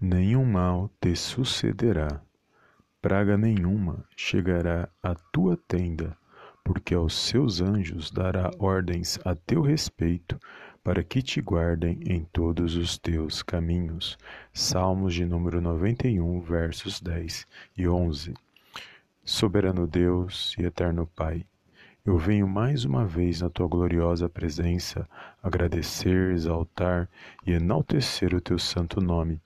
nenhum mal te sucederá, praga nenhuma chegará à tua tenda, porque aos seus anjos dará ordens a teu respeito, para que te guardem em todos os teus caminhos. Salmos de número 91, versos 10 e 11. Soberano Deus e eterno Pai, eu venho mais uma vez na tua gloriosa presença agradecer, exaltar e enaltecer o teu santo nome.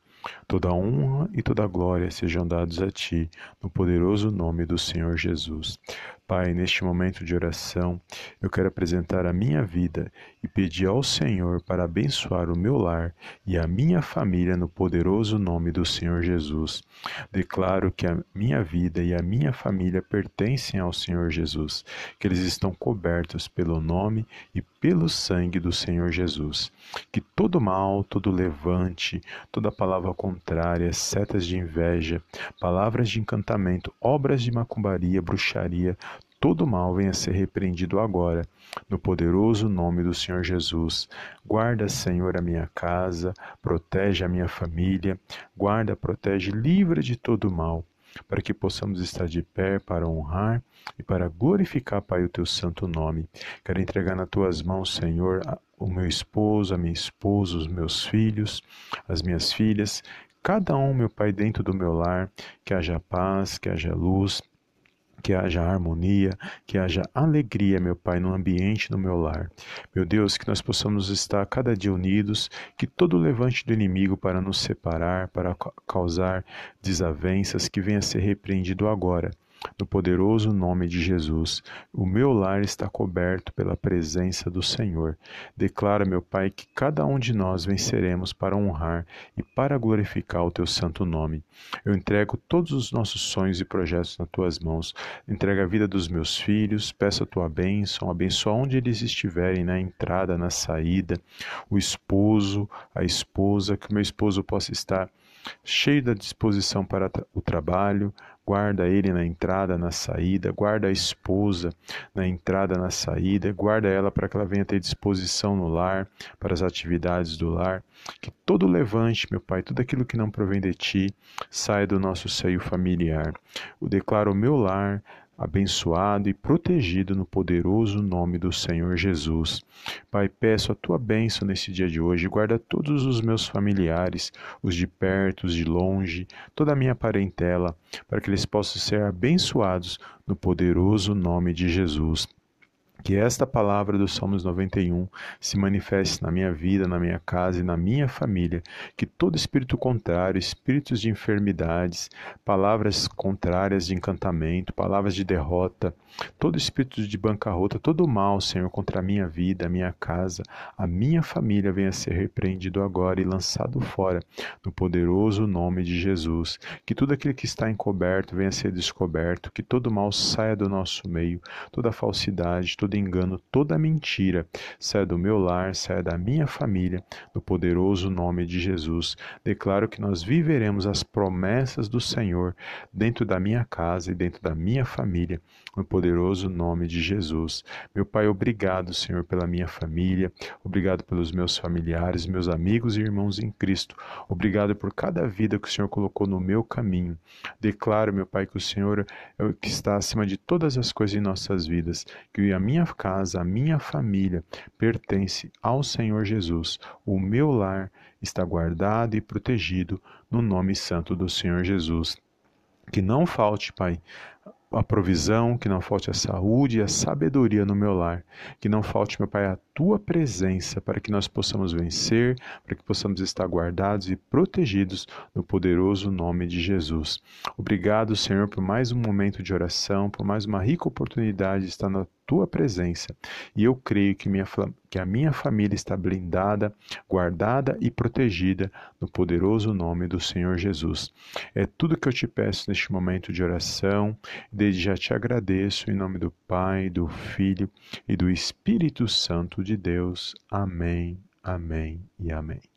Toda honra e toda glória sejam dados a ti, no poderoso nome do Senhor Jesus. Pai, neste momento de oração, eu quero apresentar a minha vida e pedir ao Senhor para abençoar o meu lar e a minha família no poderoso nome do Senhor Jesus. Declaro que a minha vida e a minha família pertencem ao Senhor Jesus, que eles estão cobertos pelo nome e pelo sangue do Senhor Jesus. Que todo mal, todo levante, toda palavra contrária, setas de inveja, palavras de encantamento, obras de macumbaria, bruxaria, todo mal venha ser repreendido agora, no poderoso nome do Senhor Jesus. Guarda, Senhor, a minha casa, protege a minha família, guarda, protege, livra de todo mal, para que possamos estar de pé para honrar e para glorificar, Pai, o teu santo nome. Quero entregar nas tuas mãos, Senhor, o meu esposo, a minha esposa, os meus filhos, as minhas filhas, cada um, meu Pai, dentro do meu lar, que haja paz, que haja luz, que haja harmonia, que haja alegria, meu Pai, no ambiente do meu lar. Meu Deus, que nós possamos estar cada dia unidos, que todo levante do inimigo para nos separar, para causar desavenças, que venha a ser repreendido agora no poderoso nome de Jesus, o meu lar está coberto pela presença do Senhor. Declara, meu Pai, que cada um de nós venceremos para honrar e para glorificar o teu santo nome. Eu entrego todos os nossos sonhos e projetos nas tuas mãos. Entrego a vida dos meus filhos, peço a tua bênção, abençoa onde eles estiverem, na entrada, na saída, o esposo, a esposa, que o meu esposo possa estar cheio da disposição para o trabalho, guarda ele na entrada, na saída, guarda a esposa na entrada, na saída, guarda ela para que ela venha ter disposição no lar, para as atividades do lar. Que todo levante, meu Pai, tudo aquilo que não provém de ti, saia do nosso seio familiar. Eu declaro o meu lar abençoado e protegido no poderoso nome do Senhor Jesus. Pai, peço a tua bênção nesse dia de hoje, guarda todos os meus familiares, os de perto, os de longe, toda a minha parentela, para que eles possam ser abençoados no poderoso nome de Jesus. Que esta palavra do Salmos 91 se manifeste na minha vida, na minha casa e na minha família. Que todo espírito contrário, espíritos de enfermidades, palavras contrárias de encantamento, palavras de derrota, todo espírito de bancarrota, todo mal, Senhor, contra a minha vida, a minha casa, a minha família venha ser repreendido agora e lançado fora, no poderoso nome de Jesus. Que tudo aquilo que está encoberto venha ser descoberto, que todo mal saia do nosso meio, toda falsidade, todo engano, toda mentira, saia do meu lar, saia da minha família, no poderoso nome de Jesus. Declaro que nós viveremos as promessas do Senhor dentro da minha casa e dentro da minha família, no poderoso nome de Jesus. Meu Pai, obrigado, Senhor, pela minha família, obrigado pelos meus familiares, meus amigos e irmãos em Cristo. Obrigado por cada vida que o Senhor colocou no meu caminho. Declaro, meu Pai, que o Senhor é o que está acima de todas as coisas em nossas vidas, que a minha casa, a minha família pertence ao Senhor Jesus. O meu lar está guardado e protegido no nome santo do Senhor Jesus. Que não falte, Pai, a provisão, que não falte a saúde e a sabedoria no meu lar, que não falte, meu Pai, a tua presença para que nós possamos vencer, para que possamos estar guardados e protegidos no poderoso nome de Jesus. Obrigado, Senhor, por mais um momento de oração, por mais uma rica oportunidade de estar na tua presença. E eu creio que, minha, que a minha família está blindada, guardada e protegida no poderoso nome do Senhor Jesus. É tudo que eu te peço neste momento de oração. Desde já te agradeço em nome do Pai, do Filho e do Espírito Santo de Deus. Amém, amém e amém.